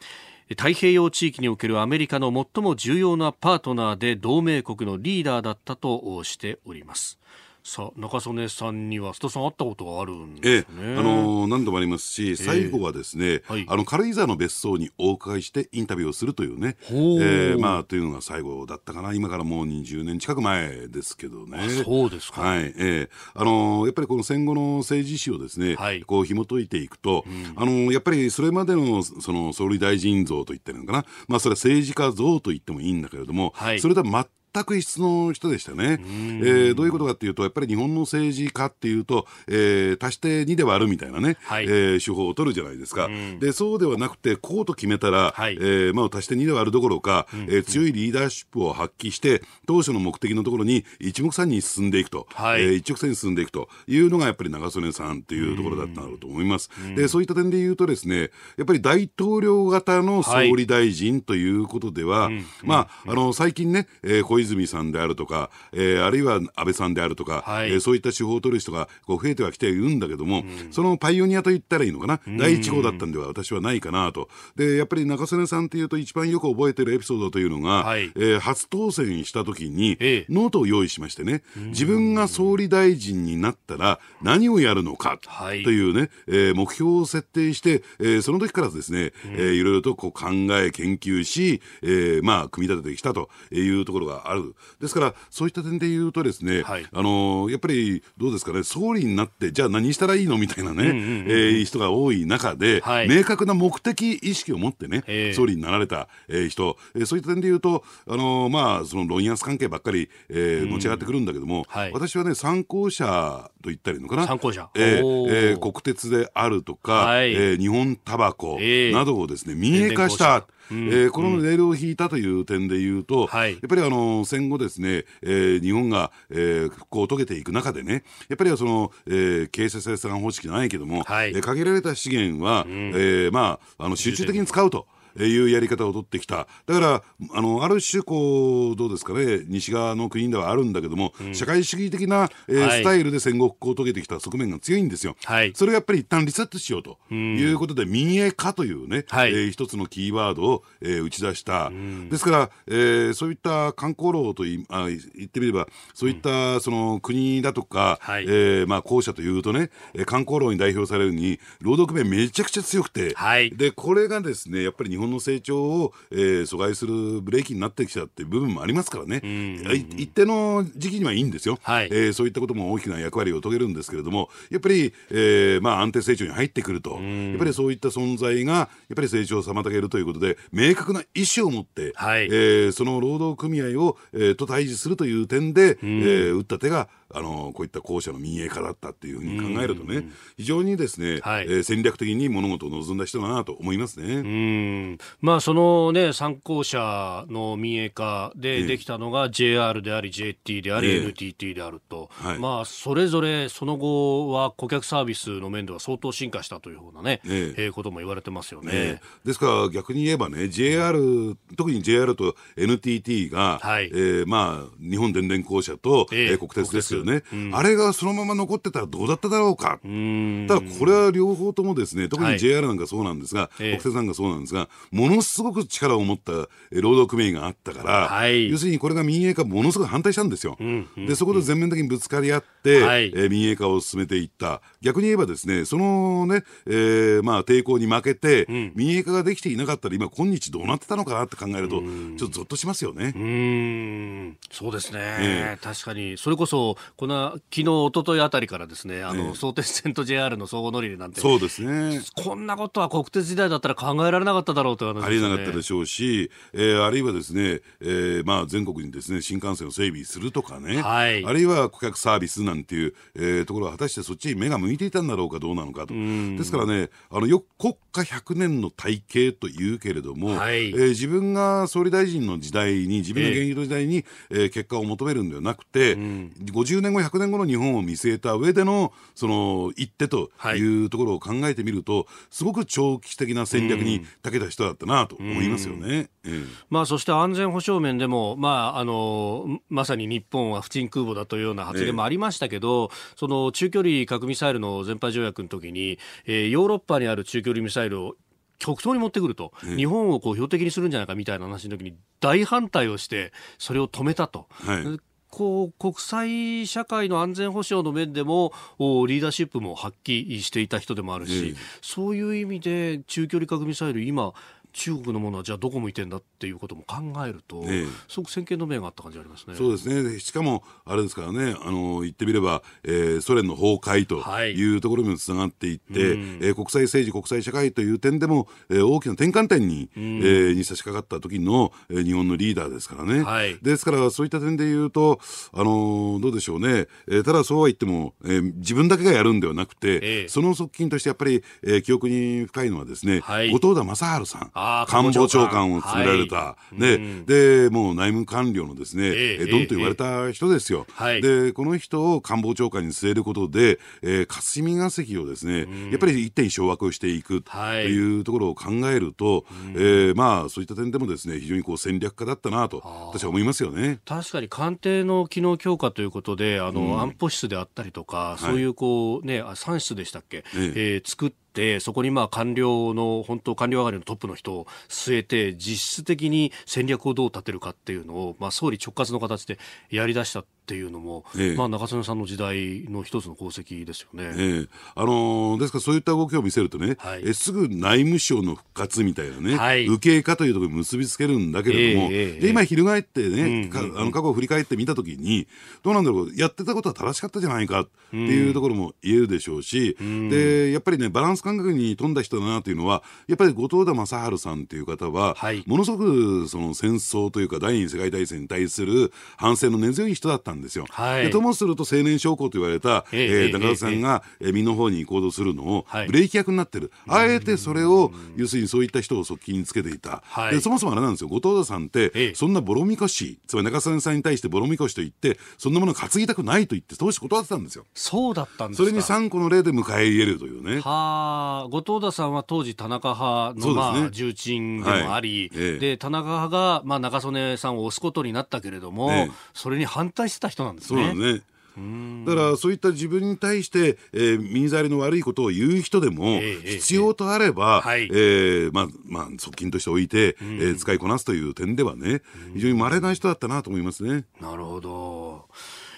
S1: 太平洋地域におけるアメリカの最も重要なパートナーで同盟国のリーダーだったとしております。さあ中曽根さんには須田さん会ったことがあるん
S3: え
S1: ですね、
S3: えあのー何度もありますし、最後はですね、
S1: はい。
S3: あの軽井沢の別荘にお伺いしてインタビューをするというね、ええまあというのが最後だったかな、今からもう20年近く前ですけどね。
S1: そうですか。
S3: はい、ええ。あのーやっぱりこの戦後の政治史をですね、
S1: はい。
S3: こう紐解いていくと、あのーやっぱりそれまでのその総理大臣像といってるのかな、まあそれは政治家像と言ってもいいんだけれども、
S1: はい。
S3: それとは全全く異質の人でしたね。えーどういうことかっていうと、やっぱり日本の政治家っていうと、えー足して2で割るみたいなね、
S1: はい。
S3: えー手法を取るじゃないですか。で、そうではなくて、こうと決めたら、
S1: はい。
S3: えーまあ、足して2で割るどころか、えー強いリーダーシップを発揮して、当初の目的のところに一目散に進んでいくと、
S1: はい。
S3: えー一直線に進んでいくと。いうのが、やっぱり長曽根さんっていうところだったんだろうと思います。で、そういった点で言うとですね、やっぱり大統領型の総理大臣ということでは、まあ、あの、最近ね、えー小泉さんであるとか、えーあるいは安倍さんであるとか、
S1: はい。
S3: えーそういった手法を取る人がこう増えてはきているんだけども、そのパイオニアと言ったらいいのかな、第一号だったんでは私はないかなと。で、やっぱり中曽根さんっていうと一番よく覚えてるエピソードというのが、
S1: はい。
S3: えー初当選した時に、
S1: ええ。
S3: ノートを用意しましてね、自分が総理大臣になったら何をやるのか
S1: はい。
S3: というね、えー目標を設定して、えーその時からですね、えーいろいろとこう考え、研究し、えーまあ、組み立ててきたというところがあある。ですから、そういった点で言うとですね、はい、あのやっぱりどうですかね、総理になって、じゃあ何したらいいの？みたいなね、え人が多い中で、はい、明確な目的意識を持ってね、総理になられた、え人、えー、そういった点で言うと、あのまあ、その論安関係ばっかり、えー、持ち上がってくるんだけども、はい、私はね、参考者と言ったらいいのかな。
S1: 参考者。
S3: えー、えー、国鉄であるとか、はい、えー、日本タバコなどをですね、民営化した。うん、えー、このレールを引いたという点でいうと、はい、やっぱりあの戦後ですね、えー、日本が、えー、復興を遂げていく中でね、やっぱりその、えー、経済生産方式じゃないけども、はい、えー、限られた資源は、うん、えー、まあ、あの集中的に使うと。いうやり方を取ってきた。だから、あの、ある種、こう、どうですかね、西側の国ではあるんだけども、うん、社会主義的な、えーはい、スタイルで戦後復興を遂げてきた側面が強いんですよ。はい、それをやっぱり一旦リセットしようということで、民営化というね、はい、えー、一つのキーワードを、えー、打ち出した。ですから、えー、そういった観光路といあ言ってみれば、そういった、その国だとか、はい、えー、まあ、校舎というとね、観光路に代表されるに、労働組合めちゃくちゃ強くて、はい、で、これがですね、やっぱり日本の成長を、えー、阻害するブレーキになってきたっていう部分もありますからね、一定の時期にはいいんですよ、はい、えー、そういったことも大きな役割を遂げるんですけれども、やっぱり、えーまあ、安定成長に入ってくると、やっぱりそういった存在が、やっぱり成長を妨げるということで、明確な意思を持って、はい、えー、その労働組合を、えー、と対峙するという点で、えー、打った手が、あのこういった校舎の民営化だったっていうふうに考えるとね、非常にですね、はい、えー、戦略的に物事を望んだ人だなと思いますね。
S1: うん。まあ、そのね、参考者の民営化でできたのが JR であり、JT であり、えー、NTT であると、はい、まあ、それぞれその後は顧客サービスの面では相当進化したというようなね、えー、えー、ことも言われてますよね。え
S3: ー、ですから逆に言えばね、JR、特に JR と NTT が、はい、えー、まあ、日本電電公社と、えー、国鉄ですよね、うん、あれがそのまま残ってたらどうだっただろうか。うただこれは両方ともですね、特に JR なんかそうなんですが、はい、国鉄なんかそうなんですが、ものすごく力を持った労働組合があったから、はい、要するにこれが民営化ものすごく反対したんですよ。うんうん、で、そこで全面的にぶつかり合って、はい、えー、民営化を進めていった。逆に言えばですね、そのね、えー、まあ抵抗に負けて、うん、民営化ができていなかったら今今日どうなってたのかなって考えると、ちょっとゾッとしますよね。う
S1: ん、そうですね。えー、確かに、それこそ、この昨日、一昨日あたりからですね、あの、相鉄線と JR の相互乗り入れなんて、
S3: そうですね。
S1: こんなことは国鉄時代だったら考えられなかっただろうという話
S3: ね。ありえなかったでしょうし、えー、あるいはですね、えー、まあ全国にですね、新幹線を整備するとかね、はい、あるいは顧客サービスなんていう、えー、ところは果たしてそっちに目が向いていたんだろうかどうなのかと。ですからね、あの、よ国家100年の体系というけれども、はい、えー、自分が総理大臣の時代に、自分の現役の時代に、えー、えー、結果を求めるんではなくて、うん、50年後、100年後の日本を見据えた上での、その、一手とい。うところを考えてみると、はい、すごく長期的な戦略に長けた人だったなと思いますよね。うん、
S1: まあ、そして安全保障面でも、まあ、あの、まさに日本は不沈空母だというような発言もありましたけど、えー、その中距離核ミサイルの全廃条約の時に、えー、ヨーロッパにある中距離ミサイルを極東に持ってくると、うん、日本をこう標的にするんじゃないかみたいな話の時に大反対をしてそれを止めたと。はいこう国際社会の安全保障の面でもリーダーシップも発揮していた人でもあるし、そういう意味で中距離核ミサイル今中国のものはじゃあどこ向いてんだっていうことも考えると、ええ、すごく先見の明があった感じありますね。
S3: そうですね。しかもあれですからね、あの言ってみれば、えー、ソ連の崩壊というところにもつながっていって、はい、えー、国際政治国際社会という点でも、えー、大きな転換点に、えー、に差し掛かった時の、えー、日本のリーダーですからね。はい、ですからそういった点で言うと、あのー、どうでしょうね。えー、ただそうは言っても、えー、自分だけがやるんではなくて、えその側近としてやっぱり、えー、記憶に深いのはですね、はい、後藤田正治さん。官房長官を務められた、はい、で、もう内務官僚のですね、えー、ドンと言われた人ですよ、えー、でこの人を官房長官に据えることで、えー、霞が関をですね、うん、やっぱり一点掌握していくというところを考えると、うん、えー、まあそういった点でもですね非常にこう戦略家だったなと私は思いますよね。
S1: 確かに官邸の機能強化ということであの、安保室であったりとか、そういうこうね3室でしたっけ、えー、作ってそこにまあ官僚の本当官僚上がりのトップの人を据えて実質的に戦略をどう立てるかっていうのを、まあ、総理直轄の形でやり出したっていうのも、ええ、まあ、中曽根さんの時代の一つの功績ですよね、
S3: ええ、あのー、ですからそういった動きを見せるとね、はい、えすぐ内務省の復活みたいなね、はい、右傾化というところに結びつけるんだけれども、えで今、翻ってね、うんうん、あの過去を振り返ってみたときに、どうなんだろう、やってたことは正しかったじゃないかっていうところも言えるでしょうし、うん、でやっぱりね、バランス感覚に富んだ人だなというのは、やっぱり後藤田正治さんという方は、はい、ものすごくその戦争というか、第二次世界大戦に対する反省の根強い人だったんですよ。はい。ともすると青年将校と言われた、えー、中田さんが、えー、身の方に行動するのを、ブレーキ役になってる、あえてそれを要するにそういった人を側近につけていた、でそもそもあれなんですよ。後藤田さんって、そんなボロみこしつまり中曽根さんに対してボロみこしと言ってそんなものを担ぎたくないと言って当時断ってたんですよ。
S1: そうだったんです
S3: それに3個の例で迎え入れるというね。
S1: はあ後藤田さんは当時田中派の、まあ、重鎮でもあり、はい。ええ、で田中派が、まあ、中曽根さんを押すことになったけれども、え、それに反対してた人なんですね。
S3: そうねだからそういった自分に対して、えー、耳障りの悪いことを言う人でも、必要とあれば、えー、えー、まあまあ、側近としておいて、えー、使いこなすという点ではね、非常に稀な人だったなと思いますね。
S1: なるほど。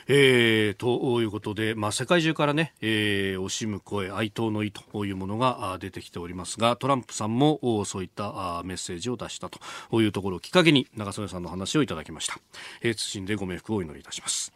S1: えー、ということで、まあ、世界中からね、えー、惜しむ声、哀悼の意というものが出てきておりますが、トランプさんもそういったメッセージを出したというところをきっかけに、長曽根さんの話をいただきました。えー、謹んでご冥福をお祈りいたします。